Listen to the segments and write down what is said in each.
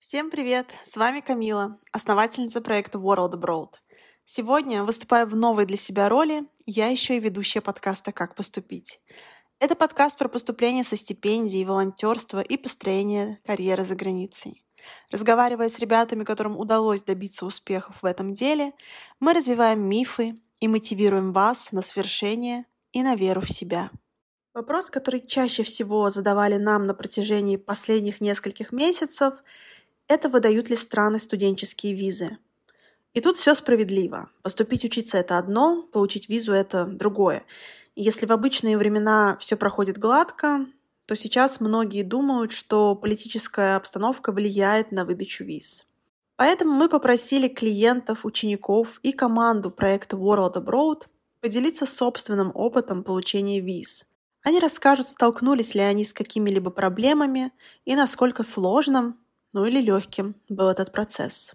Всем привет! С вами Камила, основательница проекта World Abroad. Сегодня, выступая в новой для себя роли, я еще и ведущая подкаста «Как поступить». Это подкаст про поступление со стипендией, волонтерство и построение карьеры за границей. Разговаривая с ребятами, которым удалось добиться успехов в этом деле, мы развиваем мифы и мотивируем вас на свершение и на веру в себя. Вопрос, который чаще всего задавали нам на протяжении последних нескольких месяцев, это выдают ли страны студенческие визы. И тут все справедливо. Поступить учиться это одно, получить визу это другое. И если в обычные времена все проходит гладко, то сейчас многие думают, что политическая обстановка влияет на выдачу виз. Поэтому мы попросили клиентов, учеников и команду проекта World Abroad поделиться собственным опытом получения виз – они расскажут, столкнулись ли они с какими-либо проблемами и насколько сложным, ну или легким был этот процесс.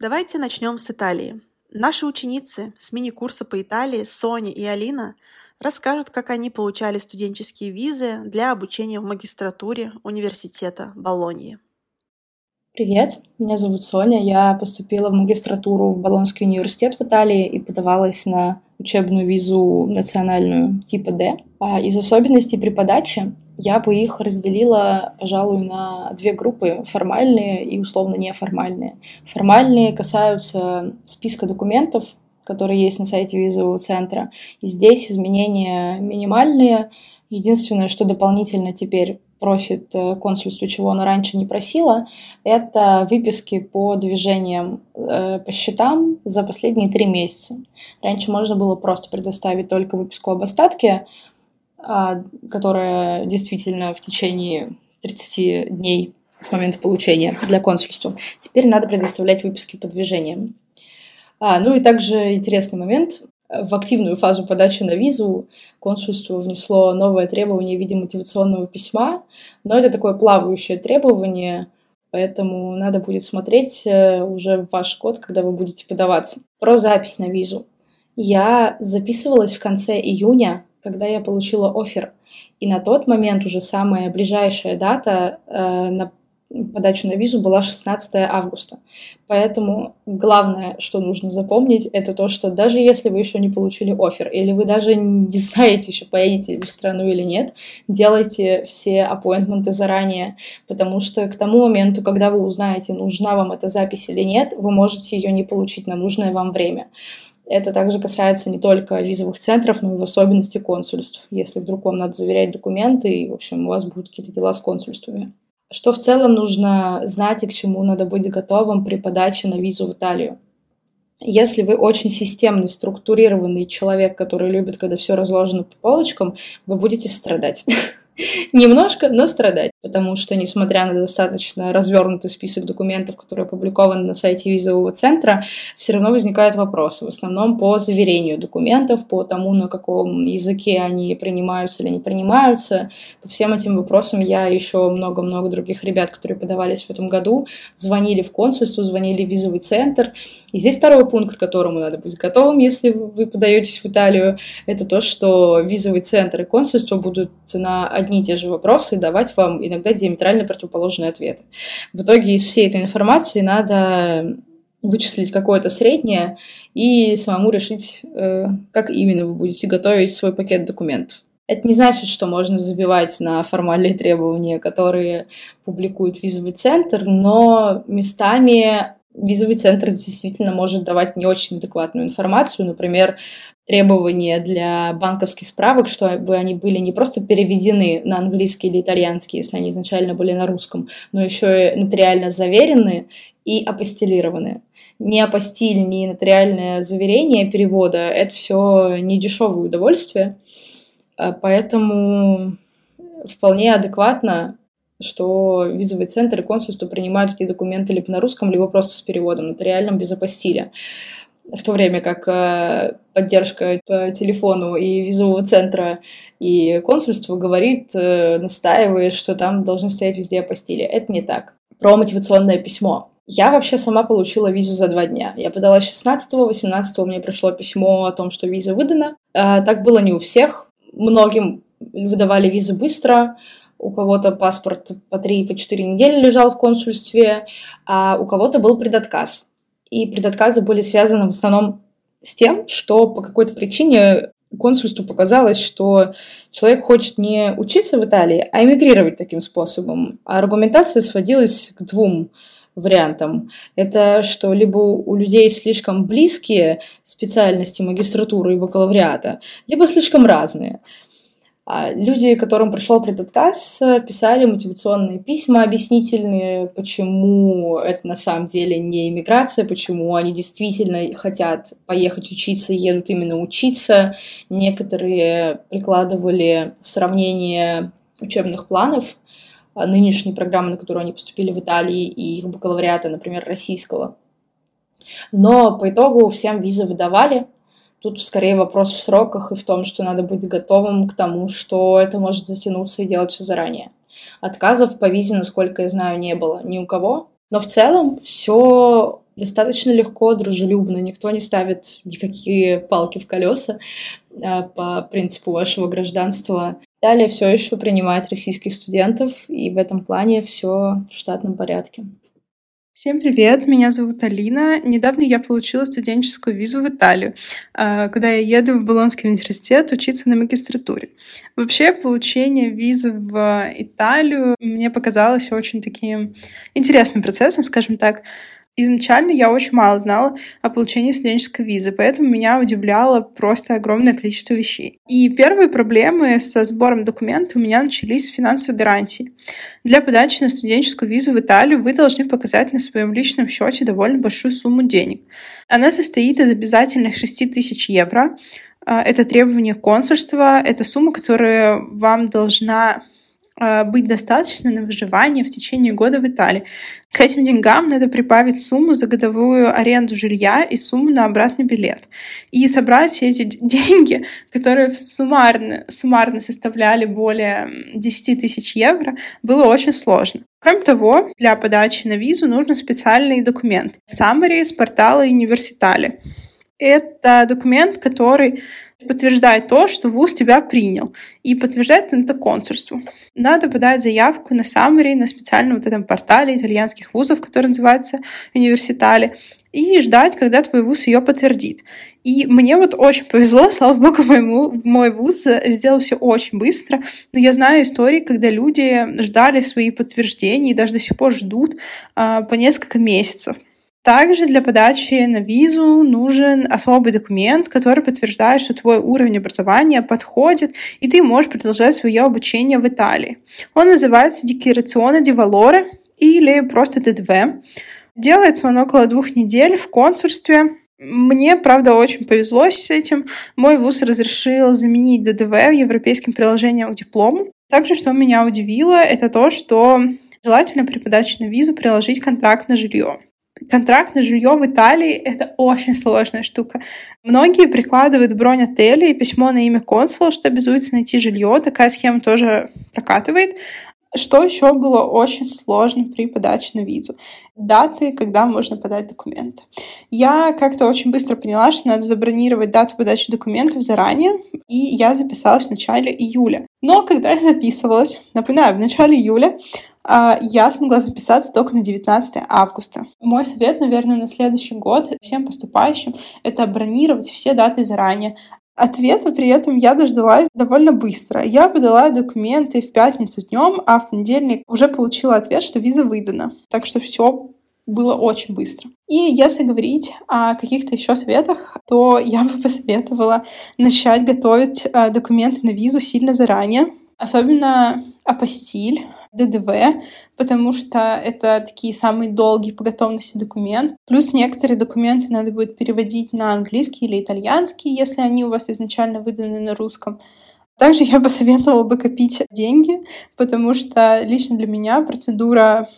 Давайте начнем с Италии. Наши ученицы с мини-курса по Италии, Соня и Алина, расскажут, как они получали студенческие визы для обучения в магистратуре университета Болоньи. Привет, меня зовут Соня. Я поступила в магистратуру в Болонский университет в Италии и подавалась на учебную визу национальную типа D. А из особенностей при подаче я бы их разделила, пожалуй, на две группы — формальные и условно неформальные. Формальные касаются списка документов, которые есть на сайте визового центра. И здесь изменения минимальные. Единственное, что дополнительно теперь просит э, консульство, чего оно раньше не просило, это выписки по движениям э, по счетам за последние три месяца. Раньше можно было просто предоставить только выписку об остатке, а, которая действительно в течение 30 дней с момента получения для консульства. Теперь надо предоставлять выписки по движениям. А, ну и также интересный момент в активную фазу подачи на визу консульство внесло новое требование в виде мотивационного письма, но это такое плавающее требование, поэтому надо будет смотреть э, уже ваш код, когда вы будете подаваться. Про запись на визу. Я записывалась в конце июня, когда я получила офер, и на тот момент уже самая ближайшая дата э, на подачу на визу была 16 августа. Поэтому главное, что нужно запомнить, это то, что даже если вы еще не получили офер, или вы даже не знаете еще, поедете в страну или нет, делайте все аппоинтменты заранее, потому что к тому моменту, когда вы узнаете, нужна вам эта запись или нет, вы можете ее не получить на нужное вам время. Это также касается не только визовых центров, но и в особенности консульств. Если вдруг вам надо заверять документы, и, в общем, у вас будут какие-то дела с консульствами что в целом нужно знать и к чему надо быть готовым при подаче на визу в Италию. Если вы очень системный, структурированный человек, который любит, когда все разложено по полочкам, вы будете страдать. Немножко, но страдать потому что, несмотря на достаточно развернутый список документов, которые опубликованы на сайте визового центра, все равно возникают вопросы, в основном по заверению документов, по тому, на каком языке они принимаются или не принимаются. По всем этим вопросам я еще много-много других ребят, которые подавались в этом году, звонили в консульство, звонили в визовый центр. И здесь второй пункт, к которому надо быть готовым, если вы подаетесь в Италию, это то, что визовый центр и консульство будут на одни и те же вопросы давать вам иногда диаметрально противоположные ответы. В итоге из всей этой информации надо вычислить какое-то среднее и самому решить, э, как именно вы будете готовить свой пакет документов. Это не значит, что можно забивать на формальные требования, которые публикует визовый центр, но местами визовый центр действительно может давать не очень адекватную информацию. Например, требования для банковских справок, чтобы они были не просто переведены на английский или итальянский, если они изначально были на русском, но еще и нотариально заверены и апостилированы. Ни апостиль, ни нотариальное заверение перевода – это все не дешевое удовольствие, а поэтому вполне адекватно что визовый центр и консульство принимают эти документы либо на русском, либо просто с переводом, нотариальным без апостиля в то время как э, поддержка по телефону и визового центра и консульства говорит, э, настаивает, что там должны стоять везде апостили. Это не так. Про мотивационное письмо. Я вообще сама получила визу за два дня. Я подала 16-го, 18-го мне пришло письмо о том, что виза выдана. Э, так было не у всех. Многим выдавали визы быстро, у кого-то паспорт по 3-4 по недели лежал в консульстве, а у кого-то был предотказ. И предотказы были связаны в основном с тем, что по какой-то причине консульству показалось, что человек хочет не учиться в Италии, а эмигрировать таким способом. А аргументация сводилась к двум вариантам. Это что либо у людей слишком близкие специальности магистратуры и бакалавриата, либо слишком разные. А люди, которым пришел предотказ, писали мотивационные письма объяснительные, почему это на самом деле не иммиграция, почему они действительно хотят поехать учиться, едут именно учиться. Некоторые прикладывали сравнение учебных планов а, нынешней программы, на которую они поступили в Италии, и их бакалавриата, например, российского. Но по итогу всем визы выдавали, Тут скорее вопрос в сроках и в том, что надо быть готовым к тому, что это может затянуться и делать все заранее. Отказов по визе, насколько я знаю, не было ни у кого. Но в целом все достаточно легко, дружелюбно. Никто не ставит никакие палки в колеса а, по принципу вашего гражданства. Далее все еще принимает российских студентов, и в этом плане все в штатном порядке. Всем привет, меня зовут Алина. Недавно я получила студенческую визу в Италию, а, когда я еду в Болонский университет учиться на магистратуре. Вообще, получение визы в Италию мне показалось очень таким интересным процессом, скажем так. Изначально я очень мало знала о получении студенческой визы, поэтому меня удивляло просто огромное количество вещей. И первые проблемы со сбором документов у меня начались с финансовой гарантии. Для подачи на студенческую визу в Италию вы должны показать на своем личном счете довольно большую сумму денег. Она состоит из обязательных 6 тысяч евро. А, это требование консульства, это сумма, которая вам должна быть достаточно на выживание в течение года в Италии. К этим деньгам надо прибавить сумму за годовую аренду жилья и сумму на обратный билет. И собрать эти деньги, которые суммарно, суммарно составляли более 10 тысяч евро, было очень сложно. Кроме того, для подачи на визу нужен специальный документ. Summary с портала Университали. Это документ, который подтверждает то, что вуз тебя принял, и подтверждает это консульству. Надо подать заявку на Summary, на специальном вот этом портале итальянских вузов, который называется Университали, и ждать, когда твой вуз ее подтвердит. И мне вот очень повезло, слава богу, моему, мой вуз сделал все очень быстро. Но я знаю истории, когда люди ждали свои подтверждения и даже до сих пор ждут а, по несколько месяцев. Также для подачи на визу нужен особый документ, который подтверждает, что твой уровень образования подходит, и ты можешь продолжать свое обучение в Италии. Он называется Дикларационно ди Валоре или просто ДДВ. Делается он около двух недель в консульстве. Мне, правда, очень повезло с этим. Мой вуз разрешил заменить ДДВ европейским приложением к диплому. Также, что меня удивило, это то, что желательно при подаче на визу приложить контракт на жилье. Контракт на жилье в Италии — это очень сложная штука. Многие прикладывают бронь отеля и письмо на имя консула, что обязуется найти жилье. Такая схема тоже прокатывает. Что еще было очень сложно при подаче на визу? Даты, когда можно подать документы. Я как-то очень быстро поняла, что надо забронировать дату подачи документов заранее, и я записалась в начале июля. Но когда я записывалась, напоминаю, в начале июля я смогла записаться только на 19 августа. Мой совет, наверное, на следующий год всем поступающим — это бронировать все даты заранее. Ответа при этом я дождалась довольно быстро. Я подала документы в пятницу днем, а в понедельник уже получила ответ, что виза выдана. Так что все было очень быстро. И если говорить о каких-то еще советах, то я бы посоветовала начать готовить э, документы на визу сильно заранее, особенно апостиль, ДДВ, потому что это такие самые долгие по готовности документ. Плюс некоторые документы надо будет переводить на английский или итальянский, если они у вас изначально выданы на русском. Также я посоветовала бы копить деньги, потому что лично для меня процедура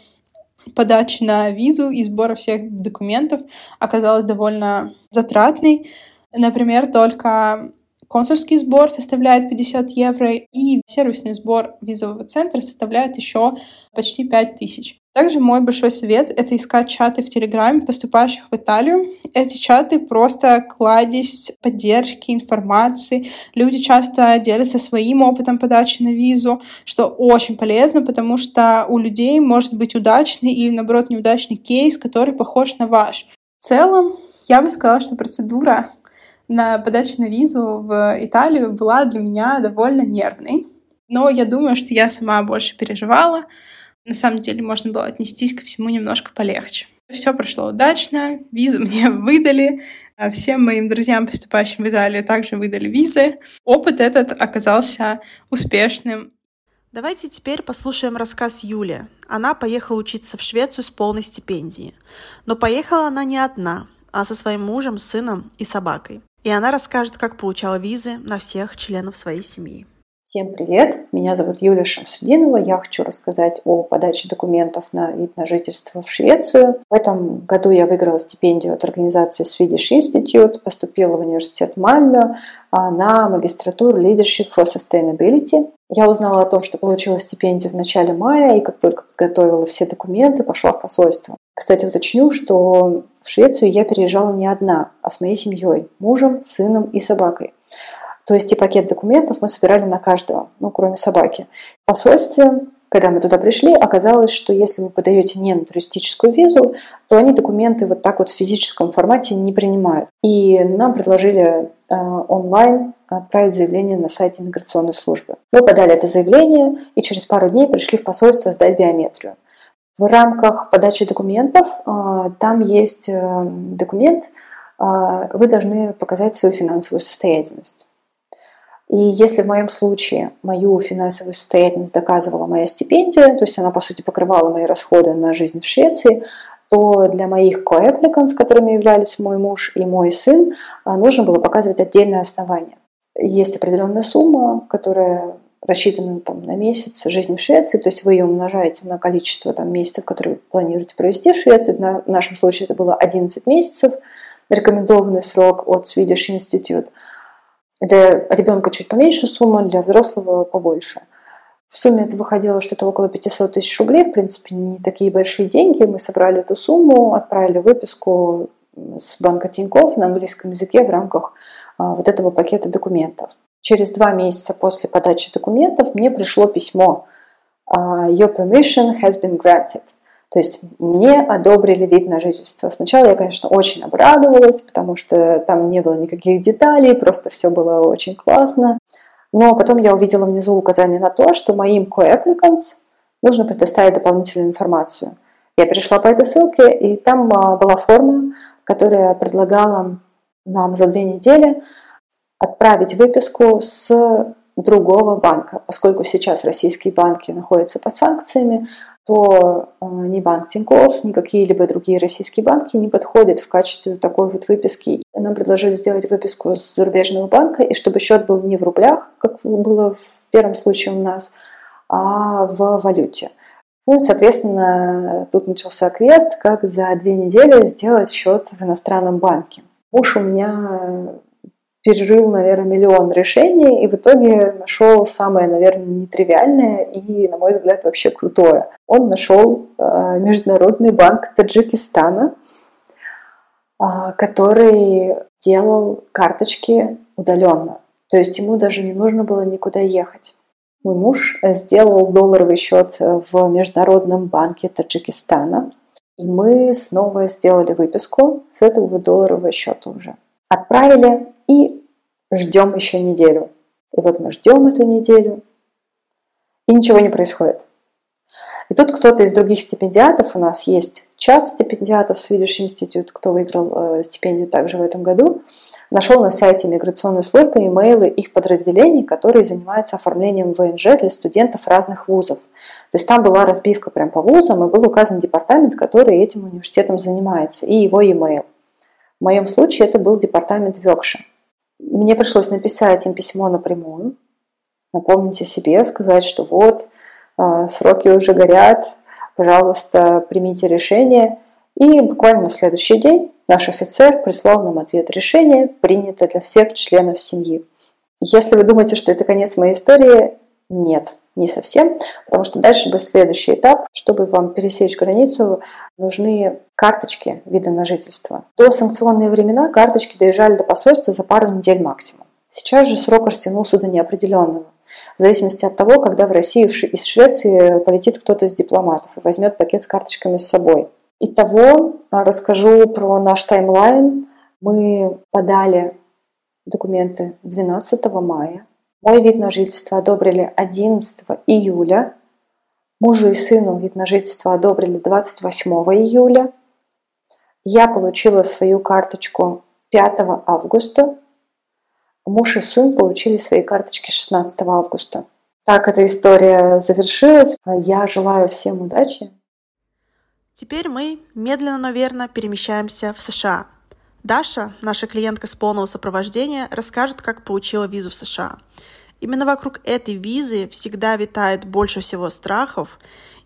подачи на визу и сбора всех документов оказалась довольно затратной. Например, только Консульский сбор составляет 50 евро, и сервисный сбор визового центра составляет еще почти 5 тысяч. Также мой большой совет — это искать чаты в Телеграме, поступающих в Италию. Эти чаты просто кладезь поддержки, информации. Люди часто делятся своим опытом подачи на визу, что очень полезно, потому что у людей может быть удачный или, наоборот, неудачный кейс, который похож на ваш. В целом, я бы сказала, что процедура на подачу на визу в Италию была для меня довольно нервной. Но я думаю, что я сама больше переживала, на самом деле можно было отнестись ко всему немножко полегче. Все прошло удачно, визу мне выдали, а всем моим друзьям, поступающим в Италию, также выдали визы. Опыт этот оказался успешным. Давайте теперь послушаем рассказ Юли. Она поехала учиться в Швецию с полной стипендией. Но поехала она не одна, а со своим мужем, сыном и собакой. И она расскажет, как получала визы на всех членов своей семьи. Всем привет! Меня зовут Юлия Шамсудинова. Я хочу рассказать о подаче документов на вид на жительство в Швецию. В этом году я выиграла стипендию от организации Swedish Institute, поступила в университет Мальмё на магистратуру Leadership for Sustainability. Я узнала о том, что получила стипендию в начале мая, и как только подготовила все документы, пошла в посольство. Кстати, уточню, что в Швецию я переезжала не одна, а с моей семьей, мужем, сыном и собакой. То есть и пакет документов мы собирали на каждого, ну, кроме собаки. В посольстве, когда мы туда пришли, оказалось, что если вы подаете не на туристическую визу, то они документы вот так вот в физическом формате не принимают. И нам предложили э, онлайн отправить заявление на сайте миграционной службы. Мы подали это заявление и через пару дней пришли в посольство сдать биометрию. В рамках подачи документов э, там есть э, документ, э, вы должны показать свою финансовую состоятельность. И если в моем случае мою финансовую состоятельность доказывала моя стипендия, то есть она, по сути, покрывала мои расходы на жизнь в Швеции, то для моих co-applicants, которыми являлись мой муж и мой сын, нужно было показывать отдельное основание. Есть определенная сумма, которая рассчитана там, на месяц жизни в Швеции, то есть вы ее умножаете на количество там, месяцев, которые вы планируете провести в Швеции. На, в нашем случае это было 11 месяцев, рекомендованный срок от Swedish Institute – для ребенка чуть поменьше сумма, для взрослого побольше. В сумме это выходило что-то около 500 тысяч рублей, в принципе, не такие большие деньги. Мы собрали эту сумму, отправили выписку с банка Тинькофф на английском языке в рамках а, вот этого пакета документов. Через два месяца после подачи документов мне пришло письмо а, «Your permission has been granted». То есть мне одобрили вид на жительство. Сначала я, конечно, очень обрадовалась, потому что там не было никаких деталей, просто все было очень классно. Но потом я увидела внизу указание на то, что моим co-applicants нужно предоставить дополнительную информацию. Я перешла по этой ссылке, и там а, была форма, которая предлагала нам за две недели отправить выписку с другого банка. Поскольку сейчас российские банки находятся под санкциями, то э, ни банк Тинькофф, ни какие-либо другие российские банки не подходят в качестве такой вот выписки. Нам предложили сделать выписку с зарубежного банка, и чтобы счет был не в рублях, как было в первом случае у нас, а в валюте. Ну, соответственно, тут начался квест, как за две недели сделать счет в иностранном банке. Муж у меня перерыл, наверное, миллион решений и в итоге нашел самое, наверное, нетривиальное и, на мой взгляд, вообще крутое. Он нашел э, Международный банк Таджикистана, э, который делал карточки удаленно. То есть ему даже не нужно было никуда ехать. Мой муж сделал долларовый счет в Международном банке Таджикистана, и мы снова сделали выписку с этого долларового счета уже. Отправили и ждем еще неделю. И вот мы ждем эту неделю, и ничего не происходит. И тут кто-то из других стипендиатов, у нас есть чат стипендиатов Swedish Institute, кто выиграл э, стипендию также в этом году, нашел на сайте миграционной службы имейлы их подразделений, которые занимаются оформлением ВНЖ для студентов разных вузов. То есть там была разбивка прям по вузам, и был указан департамент, который этим университетом занимается, и его имейл. В моем случае это был департамент Векши. Мне пришлось написать им письмо напрямую, напомнить о себе, сказать, что вот, а, сроки уже горят, пожалуйста, примите решение. И буквально на следующий день наш офицер прислал нам ответ решение, принято для всех членов семьи. Если вы думаете, что это конец моей истории, Нет, не совсем, потому что дальше будет следующий этап. Чтобы вам пересечь границу, нужны карточки вида на жительство. До санкционные времена карточки доезжали до посольства за пару недель максимум. Сейчас же срок растянулся до неопределенного. В зависимости от того, когда в Россию из Швеции полетит кто-то из дипломатов и возьмет пакет с карточками с собой. Итого расскажу про наш таймлайн. Мы подали документы 12 мая. Мой вид на жительство одобрили 11 июля. Мужу и сыну вид на жительство одобрили 28 июля. Я получила свою карточку 5 августа. Муж и сын получили свои карточки 16 августа. Так эта история завершилась. Я желаю всем удачи. Теперь мы медленно, но верно перемещаемся в США. Даша, наша клиентка с полного сопровождения, расскажет, как получила визу в США. Именно вокруг этой визы всегда витает больше всего страхов,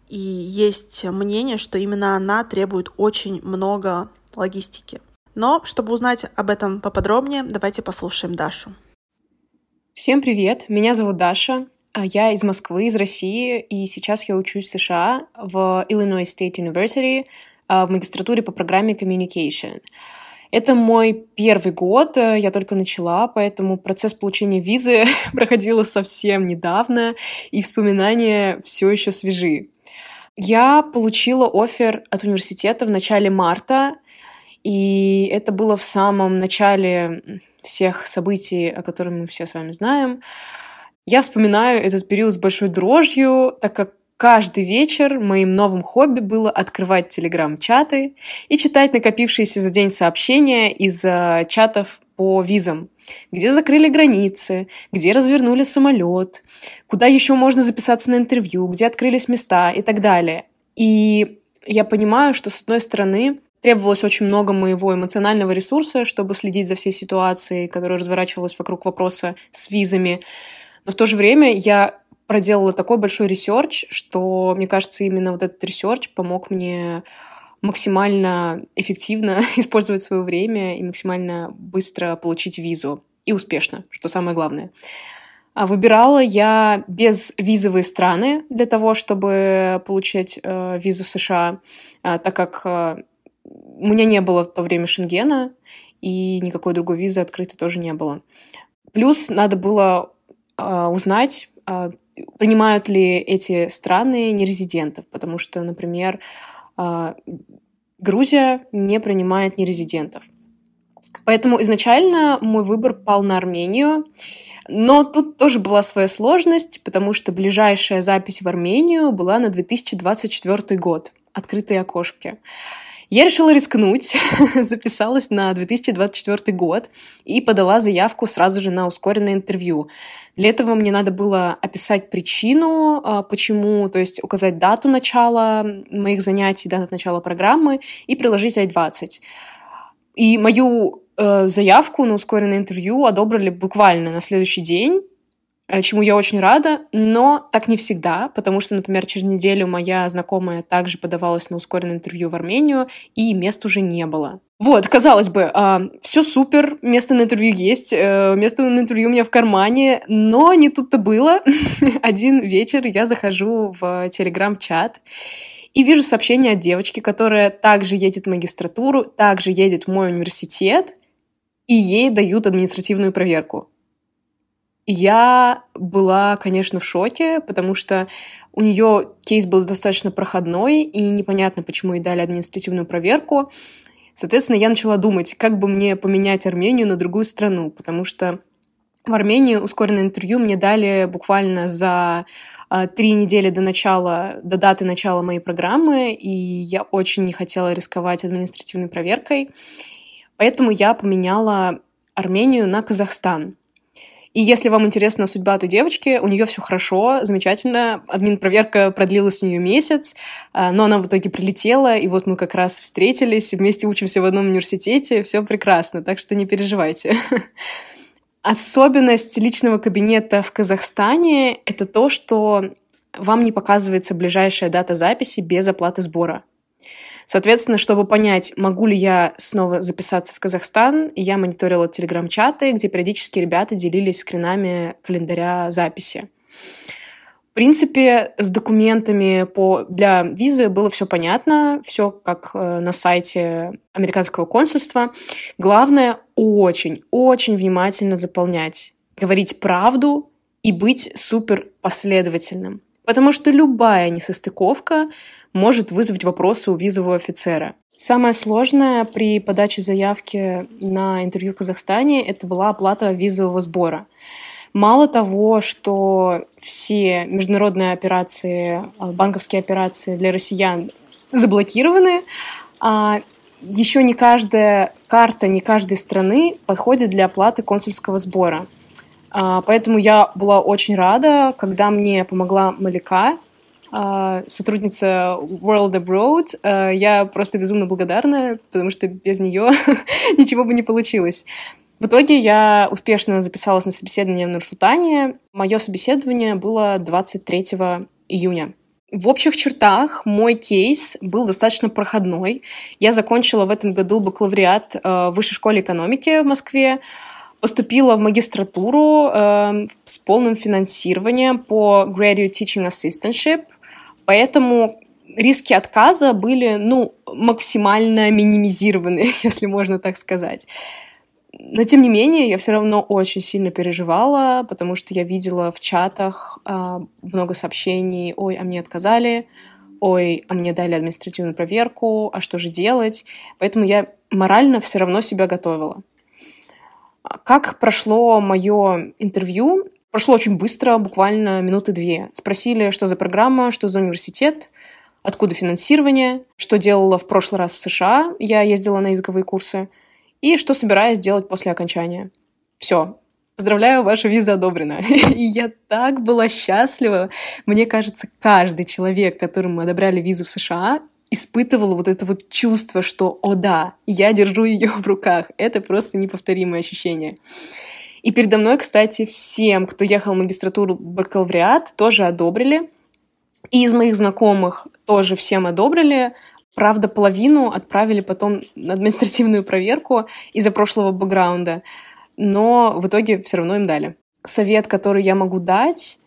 и есть мнение, что именно она требует очень много логистики. Но, чтобы узнать об этом поподробнее, давайте послушаем Дашу. Всем привет, меня зовут Даша, а я из Москвы, из России, и сейчас я учусь в США в Illinois State University а, в магистратуре по программе Communication. Это мой первый год, э, я только начала, поэтому процесс получения визы проходила совсем недавно, и вспоминания все еще свежи. Я получила офер от университета в начале марта, и это было в самом начале всех событий, о которых мы все с вами знаем. Я вспоминаю этот период с большой дрожью, так как Каждый вечер моим новым хобби было открывать телеграм-чаты и читать накопившиеся за день сообщения из э, чатов по визам, где закрыли границы, где развернули самолет, куда еще можно записаться на интервью, где открылись места и так далее. И я понимаю, что, с одной стороны, требовалось очень много моего эмоционального ресурса, чтобы следить за всей ситуацией, которая разворачивалась вокруг вопроса с визами. Но в то же время я проделала такой большой research, что, мне кажется, именно вот этот research помог мне максимально эффективно использовать свое время и максимально быстро получить визу. И успешно, что самое главное. А выбирала я без визовые страны для того, чтобы получить э, визу США, э, так как э, у меня не было в то время Шенгена, и никакой другой визы открытой тоже не было. Плюс надо было э, узнать, э, принимают ли эти страны нерезидентов, потому что, например, а, Грузия не принимает нерезидентов. Поэтому изначально мой выбор пал на Армению, но тут тоже была своя сложность, потому что ближайшая запись в Армению была на 2024 год, открытые окошки. Я решила рискнуть, записалась на 2024 год и подала заявку сразу же на ускоренное интервью. Для этого мне надо было описать причину, а, почему, то есть указать дату начала моих занятий, дату начала программы и приложить I-20. И мою э, заявку на ускоренное интервью одобрили буквально на следующий день. Э, чему я очень рада, но так не всегда, потому что, например, через неделю моя знакомая также подавалась на ускоренное интервью в Армению, и мест уже не было. Вот, казалось бы, э, все супер, место на интервью есть, э, место на интервью у меня в кармане, но не тут-то было. Один вечер я захожу в телеграм-чат, и вижу сообщение от девочки, которая также едет в магистратуру, также едет в мой университет, и ей дают административную проверку. Я была, конечно, в шоке, потому что у нее кейс был достаточно проходной, и непонятно, почему ей дали административную проверку. Соответственно, я начала думать, как бы мне поменять Армению на другую страну, потому что в Армении ускоренное интервью мне дали буквально за а, три недели до начала, до даты начала моей программы, и я очень не хотела рисковать административной проверкой, поэтому я поменяла Армению на Казахстан. И если вам интересна судьба той девочки, у нее все хорошо, замечательно. Админ-проверка продлилась у нее месяц, а, но она в итоге прилетела, и вот мы как раз встретились, вместе учимся в одном университете, все прекрасно, так что не переживайте. Особенность личного кабинета в Казахстане — это то, что вам не показывается ближайшая дата записи без оплаты сбора. Соответственно, чтобы понять, могу ли я снова записаться в Казахстан, я мониторила телеграм-чаты, где периодически ребята делились скринами календаря записи. принципе, с документами по, для визы было все понятно, все как э, на сайте американского консульства. Главное очень, очень внимательно заполнять, говорить правду и быть супер последовательным. Потому что любая несостыковка может вызвать вопросы у визового офицера. Самое сложное при подаче заявки на интервью в Казахстане это была оплата визового сбора. Мало того, что все международные операции, а, банковские операции для россиян заблокированы, а еще не каждая карта, не каждой страны подходит для оплаты консульского сбора. А, поэтому я была очень рада, когда мне помогла Малика, а, сотрудница World Abroad. Я просто безумно благодарна, потому что без нее ничего бы не получилось. В итоге я успешно записалась на собеседование в Нур-Султане. Мое собеседование было 23 июня. В общих чертах мой кейс был достаточно проходной. Я закончила в этом году бакалавриат в Высшей школе экономики в Москве, поступила в магистратуру э, с полным финансированием по Graduate Teaching Assistantship, поэтому риски отказа были ну, максимально минимизированы, если можно так сказать. Но, тем не менее, я все равно очень сильно переживала, потому что я видела в чатах э, много сообщений «Ой, а мне отказали», «Ой, а мне дали административную проверку, а что же делать?» Поэтому я морально все равно себя готовила. Как прошло мое интервью? Прошло очень быстро, буквально минуты две. Спросили, что за программа, что за университет, откуда финансирование, что делала в прошлый раз в США. Я ездила на языковые курсы – и что собираюсь делать после окончания. Все. Поздравляю, ваша виза одобрена. И я так была счастлива. Мне кажется, каждый человек, которому одобряли визу в США, испытывал вот это вот чувство, что, о да, я держу ее в руках. Это просто неповторимое ощущение. И передо мной, кстати, всем, кто ехал в магистратуру бакалавриат, тоже одобрили. И из моих знакомых тоже всем одобрили. Правда, половину отправили потом на административную проверку из-за прошлого бэкграунда, но в итоге все равно им дали. Совет, который я могу дать,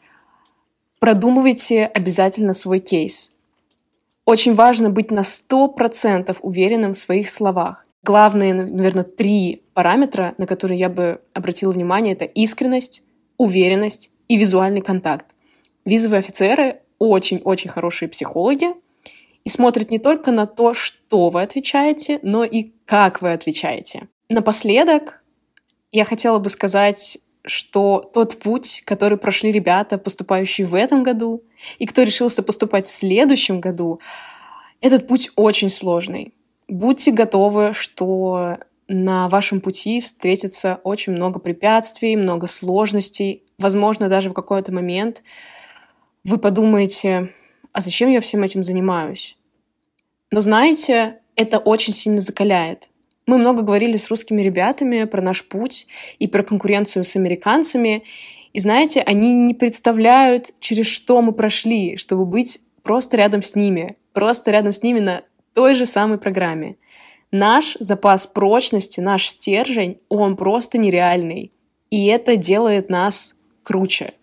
продумывайте обязательно свой кейс. Очень важно быть на 100% уверенным в своих словах. Главные, наверное, три параметра, на которые я бы обратила внимание, это искренность, уверенность и визуальный контакт. Визовые офицеры очень-очень хорошие психологи, и смотрит не только на то, что вы отвечаете, но и как вы отвечаете. Напоследок я хотела бы сказать, что тот путь, который прошли ребята, поступающие в этом году, и кто решился поступать в следующем году, этот путь очень сложный. Будьте готовы, что на вашем пути встретится очень много препятствий, много сложностей. Возможно, даже в какой-то момент вы подумаете, а зачем я всем этим занимаюсь? Но знаете, это очень сильно закаляет. Мы много говорили с русскими ребятами про наш путь и про конкуренцию с американцами. И знаете, они не представляют, через что мы прошли, чтобы быть просто рядом с ними, просто рядом с ними на той же самой программе. Наш запас прочности, наш стержень, он просто нереальный. И это делает нас круче.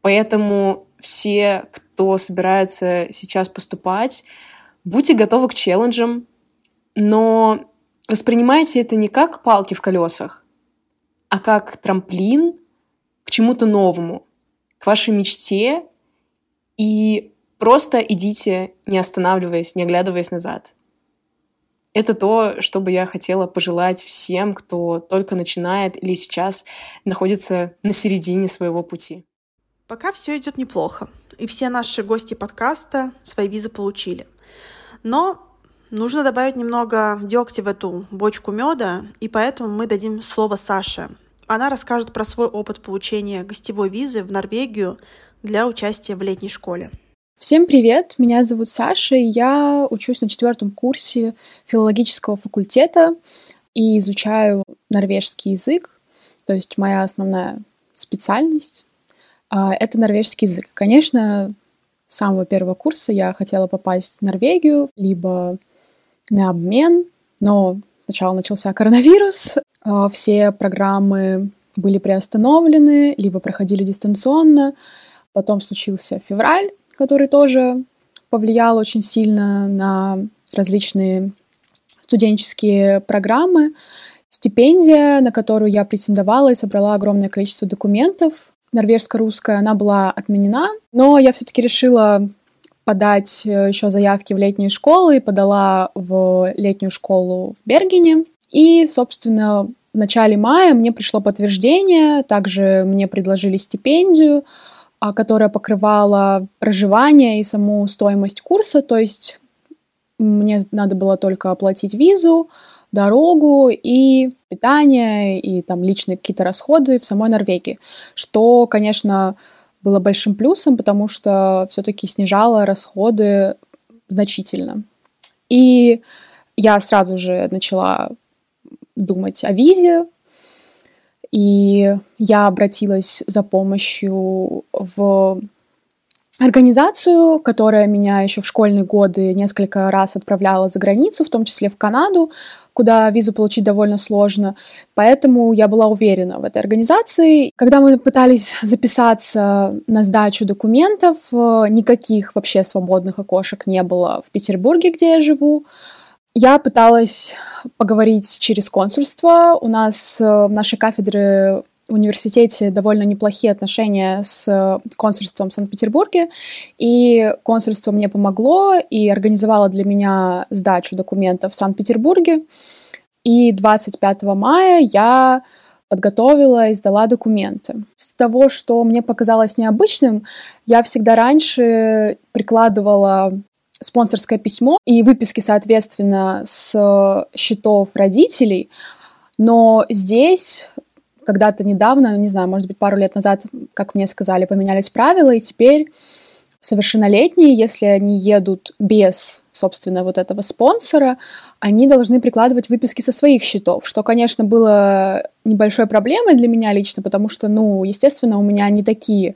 Поэтому все, кто собирается сейчас поступать, будьте готовы к челленджам, но воспринимайте это не как палки в колесах, а как трамплин к чему-то новому, к вашей мечте, и просто идите, не останавливаясь, не оглядываясь назад. Это то, что бы я хотела пожелать всем, кто только начинает или сейчас находится на середине своего пути. Пока все идет неплохо, и все наши гости подкаста свои визы получили. Но нужно добавить немного дегтя в эту бочку меда, и поэтому мы дадим слово Саше. Она расскажет про свой опыт получения гостевой визы в Норвегию для участия в летней школе. Всем привет, меня зовут Саша, и я учусь на четвертом курсе филологического факультета и изучаю норвежский язык, то есть моя основная специальность а, это норвежский язык. Конечно, с самого первого курса я хотела попасть в Норвегию, либо на обмен, но сначала начался коронавирус, а, все программы были приостановлены, либо проходили дистанционно, Потом случился февраль, который тоже повлиял очень сильно на различные студенческие программы. Стипендия, на которую я претендовала и собрала огромное количество документов, норвежско-русская, она была отменена, но я все-таки решила подать э, еще заявки в летние школы подала в летнюю школу в Бергене. И, собственно, в начале мая мне пришло подтверждение, также мне предложили стипендию, а, которая покрывала проживание и саму стоимость курса, то есть мне надо было только оплатить визу, дорогу и питание, и там личные какие-то расходы в самой Норвегии, что, конечно, было большим плюсом, потому что все-таки снижало расходы значительно. И я сразу же начала думать о визе, и я обратилась за помощью в организацию, которая меня еще в школьные годы несколько раз отправляла за границу, в том числе в Канаду, куда визу получить довольно сложно. Поэтому я была уверена в этой организации. Когда мы пытались записаться на сдачу документов, э, никаких вообще свободных окошек не было в Петербурге, где я живу. Я пыталась поговорить через консульство. У нас э, в нашей кафедры в университете довольно неплохие отношения с консульством в Санкт-Петербурге, и консульство мне помогло и организовало для меня сдачу документов в Санкт-Петербурге. И 25 мая я подготовила и сдала документы. С того, что мне показалось необычным, я всегда раньше прикладывала спонсорское письмо и выписки, соответственно, с счетов родителей, но здесь когда-то недавно, не знаю, может быть, пару лет назад, как мне сказали, поменялись правила, и теперь совершеннолетние, если они едут без, собственно, вот этого спонсора, они должны прикладывать выписки со своих счетов, что, конечно, было небольшой проблемой для меня лично, потому что, ну, естественно, у меня не такие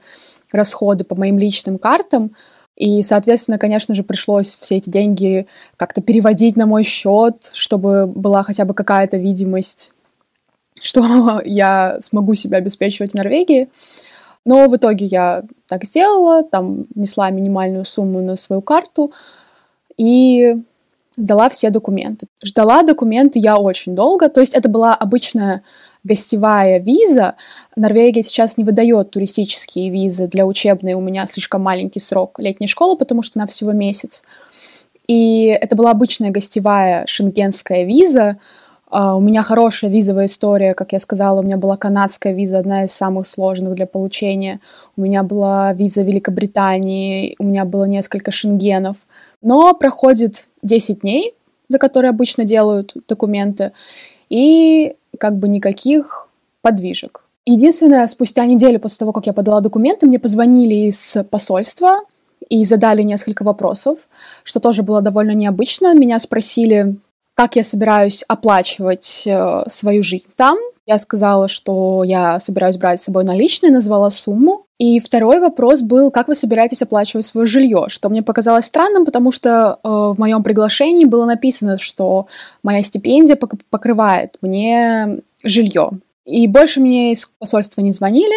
расходы по моим личным картам, и, соответственно, конечно же, пришлось все эти деньги как-то переводить на мой счет, чтобы была хотя бы какая-то видимость что я смогу себя обеспечивать в Норвегии. Но в итоге я так сделала, там несла минимальную сумму на свою карту и сдала все документы. Ждала документы я очень долго, то есть это была обычная гостевая виза. Норвегия сейчас не выдает туристические визы для учебной, у меня слишком маленький срок летней школы, потому что она всего месяц. И это была обычная гостевая шенгенская виза, Uh, у меня хорошая визовая история, как я сказала, у меня была канадская виза, одна из самых сложных для получения. У меня была виза Великобритании, у меня было несколько шенгенов. Но проходит 10 дней, за которые обычно делают документы, и как бы никаких подвижек. Единственное, спустя неделю после того, как я подала документы, мне позвонили из посольства и задали несколько вопросов, что тоже было довольно необычно. Меня спросили, как я собираюсь оплачивать э, свою жизнь там. Я сказала, что я собираюсь брать с собой наличные, назвала сумму. И второй вопрос был, как вы собираетесь оплачивать свое жилье, что мне показалось странным, потому что э, в моем приглашении было написано, что моя стипендия покрывает мне жилье. И больше мне из посольства не звонили.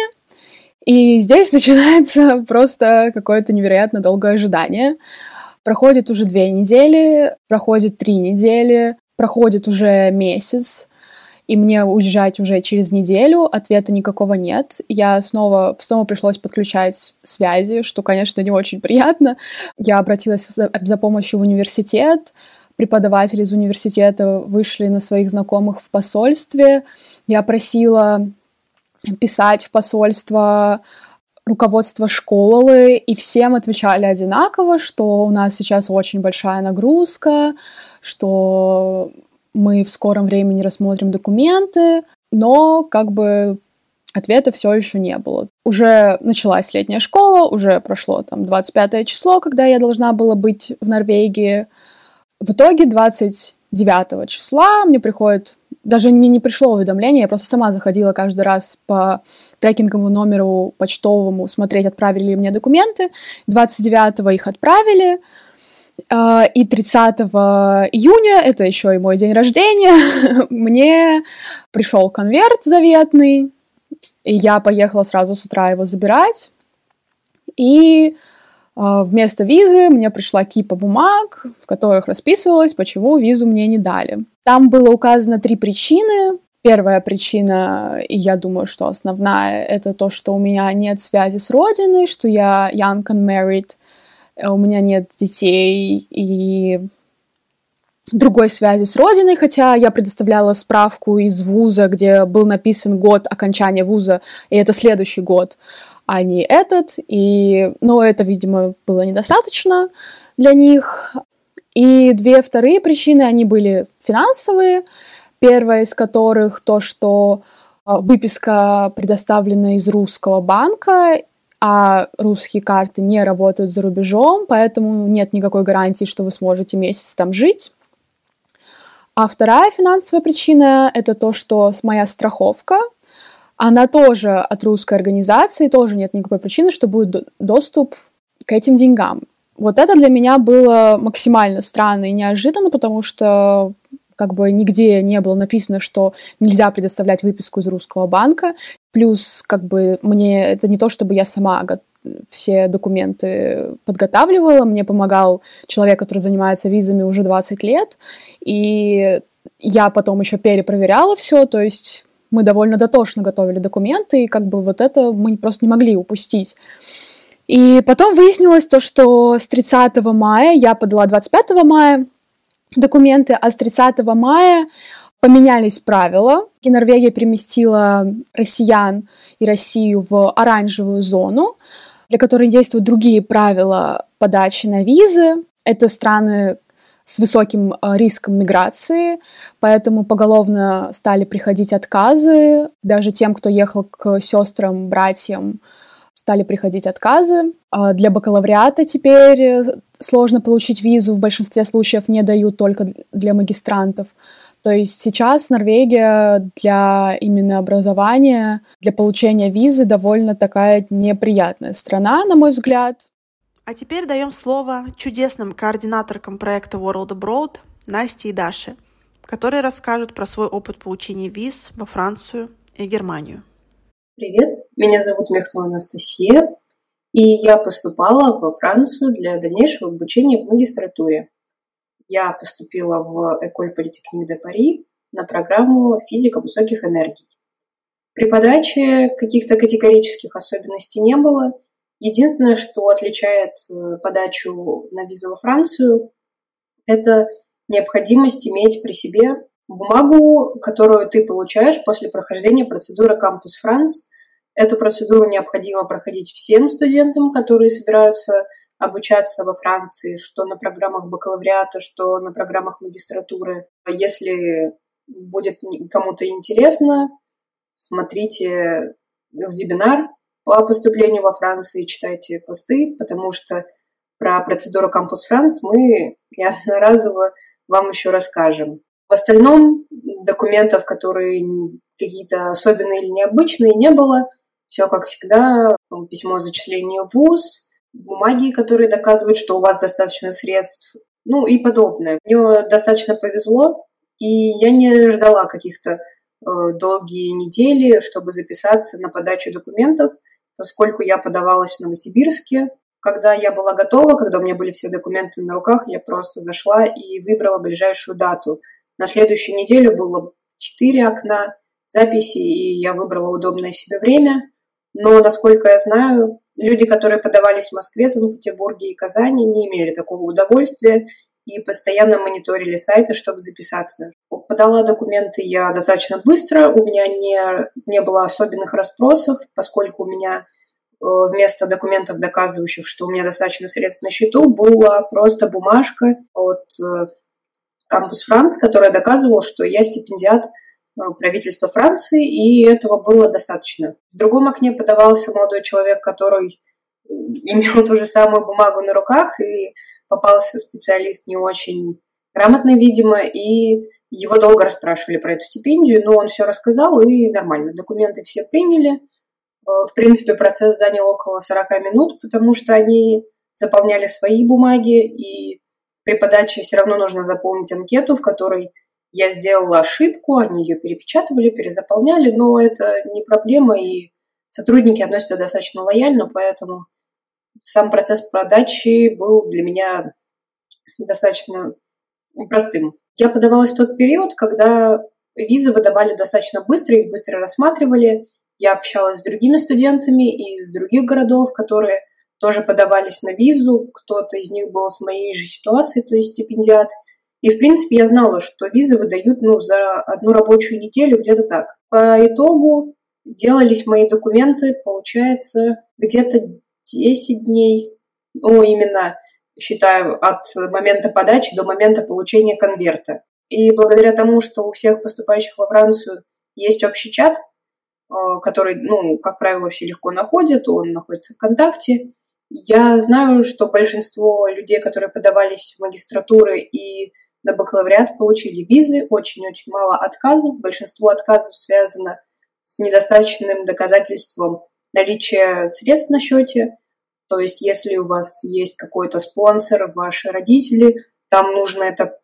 И здесь начинается просто какое-то невероятно долгое ожидание. Проходит уже две недели, проходит три недели, проходит уже месяц, и мне уезжать уже через неделю, ответа никакого нет. Я снова, снова пришлось подключать связи, что, конечно, не очень приятно. Я обратилась за, за помощью в университет, преподаватели из университета вышли на своих знакомых в посольстве. Я просила писать в посольство руководство школы, и всем отвечали одинаково, что у нас сейчас очень большая нагрузка, что мы в скором времени рассмотрим документы, но как бы ответа все еще не было. Уже началась летняя школа, уже прошло там 25 число, когда я должна была быть в Норвегии. В итоге 29 числа мне приходит даже мне не пришло уведомление, я просто сама заходила каждый раз по трекинговому номеру почтовому смотреть, отправили ли мне документы. 29-го их отправили, а, и 30 июня, это еще и мой день рождения, мне пришел конверт заветный, и я поехала сразу с утра его забирать. и вместо визы мне пришла кипа бумаг, в которых расписывалось, почему визу мне не дали. Там было указано три причины. Первая причина, и я думаю, что основная, это то, что у меня нет связи с родиной, что я young unmarried, э, у меня нет детей и другой связи с родиной, хотя я предоставляла справку из вуза, где был написан год окончания вуза, и это следующий год, а не этот. И, но это, видимо, было недостаточно для них. И две вторые причины, они были финансовые. Первая из которых то, что а, выписка предоставлена из русского банка, а русские карты не работают за рубежом, поэтому нет никакой гарантии, что вы сможете месяц там жить. А вторая финансовая причина — это то, что моя страховка, она тоже от русской организации, тоже нет никакой причины, что будет доступ к этим деньгам. Вот это для меня было максимально странно и неожиданно, потому что как бы нигде не было написано, что нельзя предоставлять выписку из русского банка. Плюс, как бы, мне это не то, чтобы я сама все документы подготавливала. Мне помогал человек, который занимается визами уже 20 лет. И я потом еще перепроверяла все, то есть мы довольно дотошно готовили документы, и как бы вот это мы просто не могли упустить. И потом выяснилось то, что с 30 мая, я подала 25 мая, документы, а с 30 мая поменялись правила. И Норвегия переместила россиян и Россию в оранжевую зону, для которой действуют другие правила подачи на визы. Это страны с высоким э, риском миграции, поэтому поголовно стали приходить отказы. Даже тем, кто ехал к сестрам, братьям, стали приходить отказы. А для бакалавриата теперь э, сложно получить визу, в большинстве случаев не дают только для магистрантов. То есть сейчас Норвегия для именно образования, для получения визы довольно такая неприятная страна, на мой взгляд. А теперь даем слово чудесным координаторкам проекта World Abroad Насте и Даше, которые расскажут про свой опыт получения виз во Францию и Германию. Привет, меня зовут Мехно Анастасия, и я поступала во Францию для дальнейшего обучения в магистратуре. Я поступила в École Polytechnique de Paris на программу «Физика высоких энергий». При подаче каких-то категорических особенностей не было. Единственное, что отличает э, подачу на визу во Францию, это необходимость иметь при себе бумагу, которую ты получаешь после прохождения процедуры Campus France. Эту процедуру необходимо проходить всем студентам, которые собираются обучаться во Франции, что на программах бакалавриата, что на программах магистратуры. Если будет кому-то интересно, смотрите вебинар по поступлению во Франции, читайте посты, потому что про процедуру Campus France мы неодноразово вам еще расскажем. В остальном документов, которые какие-то особенные или необычные, не было. Все как всегда, письмо о зачислении в ВУЗ, бумаги, которые доказывают, что у вас достаточно средств, ну и подобное. Мне достаточно повезло, и я не ждала каких-то э, долгие недели, чтобы записаться на подачу документов, поскольку я подавалась в Новосибирске. Когда я была готова, когда у меня были все документы на руках, я просто зашла и выбрала ближайшую дату. На следующую неделю было четыре окна записи, и я выбрала удобное себе время. Но, насколько я знаю, люди, которые подавались в Москве, Санкт-Петербурге и Казани, не имели такого удовольствия и постоянно мониторили сайты, чтобы записаться. Подала документы я достаточно быстро, у меня не, не было особенных расспросов, поскольку у меня э, вместо документов, доказывающих, что у меня достаточно средств на счету, была просто бумажка от э, Кампус Франц, которая доказывала, что я стипендиат правительства Франции, и этого было достаточно. В другом окне подавался молодой человек, который э, имел ту же самую бумагу на руках, и попался специалист не очень грамотный, видимо, и его долго расспрашивали про эту стипендию, но он все рассказал, и нормально. Документы все приняли. Э, в принципе, процесс занял около 40 минут, потому что они заполняли свои бумаги, и при подаче все равно нужно заполнить анкету, в которой я сделала ошибку, они ее перепечатывали, перезаполняли, но это не проблема, и сотрудники относятся достаточно лояльно, поэтому сам процесс продачи был для меня достаточно простым. Я подавалась в тот период, когда визы выдавали достаточно быстро, их быстро рассматривали. Я общалась с другими студентами из других городов, которые тоже подавались на визу. Кто-то из них был с моей же ситуацией, то есть стипендиат. И, в принципе, я знала, что визы выдают ну, за одну рабочую неделю, где-то так. По итогу делались мои документы, получается, где-то 10 дней. Ну, именно считаю, от момента подачи до момента получения конверта. И благодаря тому, что у всех поступающих во Францию есть общий чат, э, который, ну, как правило, все легко находят, он находится в ВКонтакте. Я знаю, что большинство людей, которые подавались в магистратуры и на бакалавриат, получили визы, очень-очень мало отказов. Большинство отказов связано с недостаточным доказательством наличия средств на счете. То есть, если у вас есть какой-то спонсор, ваши родители, там нужно это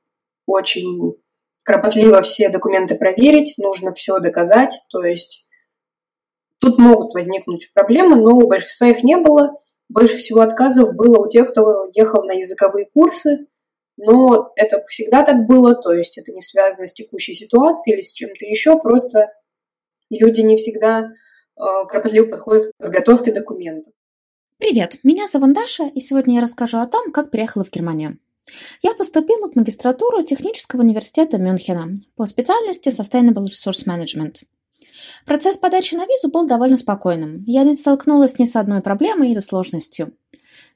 очень кропотливо все документы проверить, нужно все доказать. То есть, тут могут возникнуть проблемы, но у большинства их не было. Больше всего отказов было у тех, кто ехал на языковые курсы, но это всегда так было, то есть это не связано с текущей ситуацией или с чем-то еще, просто люди не всегда э, кропотливо подходят к подготовке документов. Привет, меня зовут Даша, и сегодня я расскажу о том, как приехала в Германию. Я поступила в магистратуру Технического университета Мюнхена по специальности Sustainable Resource Management. Процесс подачи на визу был довольно спокойным. Я не столкнулась ни с одной проблемой или сложностью.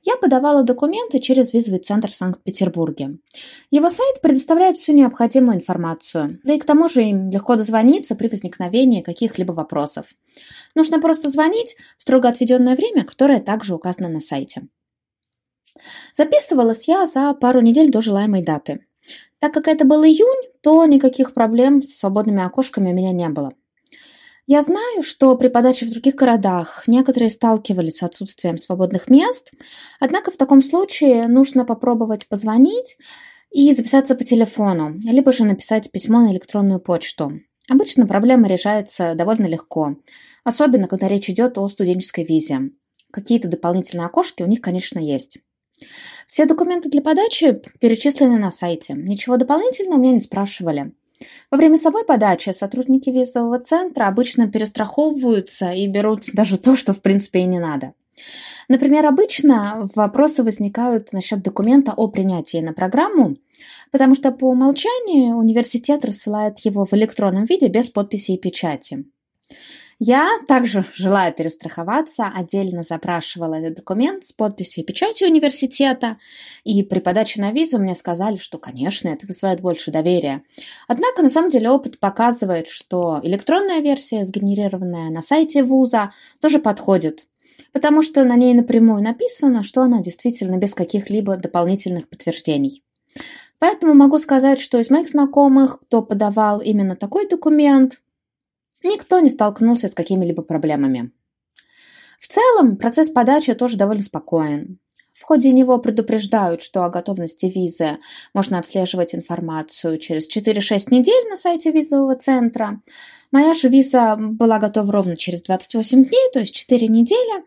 Я подавала документы через визовый центр в Санкт-Петербурге. Его сайт предоставляет всю необходимую информацию, да и к тому же им легко дозвониться при возникновении каких-либо вопросов. Нужно просто звонить в строго отведенное время, которое также указано на сайте. Записывалась я за пару недель до желаемой даты. Так как это был июнь, то никаких проблем с свободными окошками у меня не было. Я знаю, что при подаче в других городах некоторые сталкивались с отсутствием свободных мест, однако в таком случае нужно попробовать позвонить и записаться по телефону, либо же написать письмо на электронную почту. Обычно проблема решается довольно легко, особенно когда речь идет о студенческой визе. Какие-то дополнительные окошки у них, конечно, есть. Все документы для подачи перечислены на сайте. Ничего дополнительного у меня не спрашивали. Во время самой подачи сотрудники визового центра обычно перестраховываются и берут даже то, что в принципе и не надо. Например, обычно вопросы возникают насчет документа о принятии на программу, потому что по умолчанию университет рассылает его в электронном виде без подписи и печати. Я также, желая перестраховаться, отдельно запрашивала этот документ с подписью и печатью университета, и при подаче на визу мне сказали, что, конечно, это вызывает больше доверия. Однако, на самом деле, опыт показывает, что электронная версия, сгенерированная на сайте вуза, тоже подходит, потому что на ней напрямую написано, что она действительно без каких-либо дополнительных подтверждений. Поэтому могу сказать, что из моих знакомых, кто подавал именно такой документ, никто не столкнулся с какими-либо проблемами. В целом, процесс подачи тоже довольно спокоен. В ходе него предупреждают, что о готовности визы можно отслеживать информацию через 4-6 недель на сайте визового центра. Моя же виза была готова ровно через 28 дней, то есть 4 недели.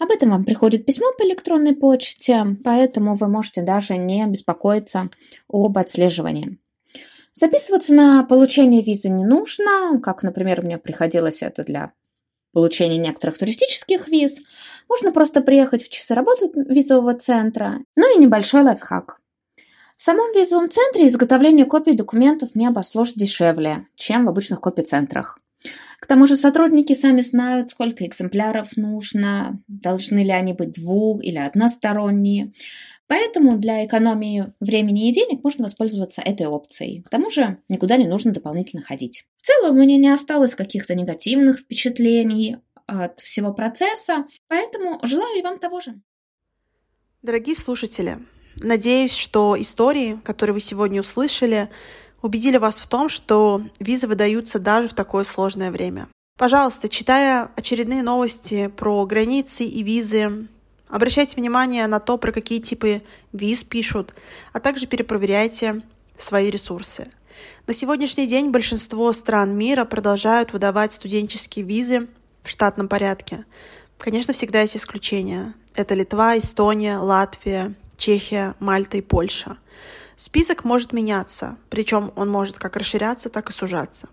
Об этом вам приходит письмо по электронной почте, поэтому вы можете даже не беспокоиться об отслеживании. Записываться на получение визы не нужно, как, например, мне приходилось это для получения некоторых туристических виз. Можно просто приехать в часы работы визового центра. Ну и небольшой лайфхак. В самом визовом центре изготовление копий документов не обошлось дешевле, чем в обычных копицентрах. К тому же сотрудники сами знают, сколько экземпляров нужно, должны ли они быть двух- или односторонние. Поэтому для экономии времени и денег можно воспользоваться этой опцией. К тому же никуда не нужно дополнительно ходить. В целом у меня не осталось каких-то негативных впечатлений от всего процесса, поэтому желаю и вам того же. Дорогие слушатели, надеюсь, что истории, которые вы сегодня услышали, убедили вас в том, что визы выдаются даже в такое сложное время. Пожалуйста, читая очередные новости про границы и визы, Обращайте внимание на то, про какие типы виз пишут, а также перепроверяйте свои ресурсы. На сегодняшний день большинство стран мира продолжают выдавать студенческие визы в штатном порядке. Конечно, всегда есть исключения. Это Литва, Эстония, Латвия, Чехия, Мальта и Польша. Список может меняться, причем он может как расширяться, так и сужаться.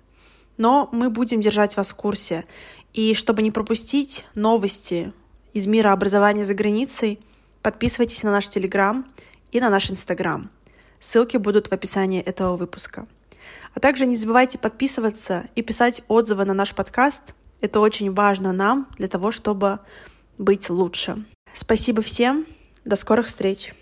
Но мы будем держать вас в курсе. И чтобы не пропустить новости из мира образования за границей, подписывайтесь на наш Телеграм и на наш Инстаграм. Ссылки будут в описании этого выпуска. А также не забывайте подписываться и писать отзывы на наш подкаст. Это очень важно нам для того, чтобы быть лучше. Спасибо всем. До скорых встреч.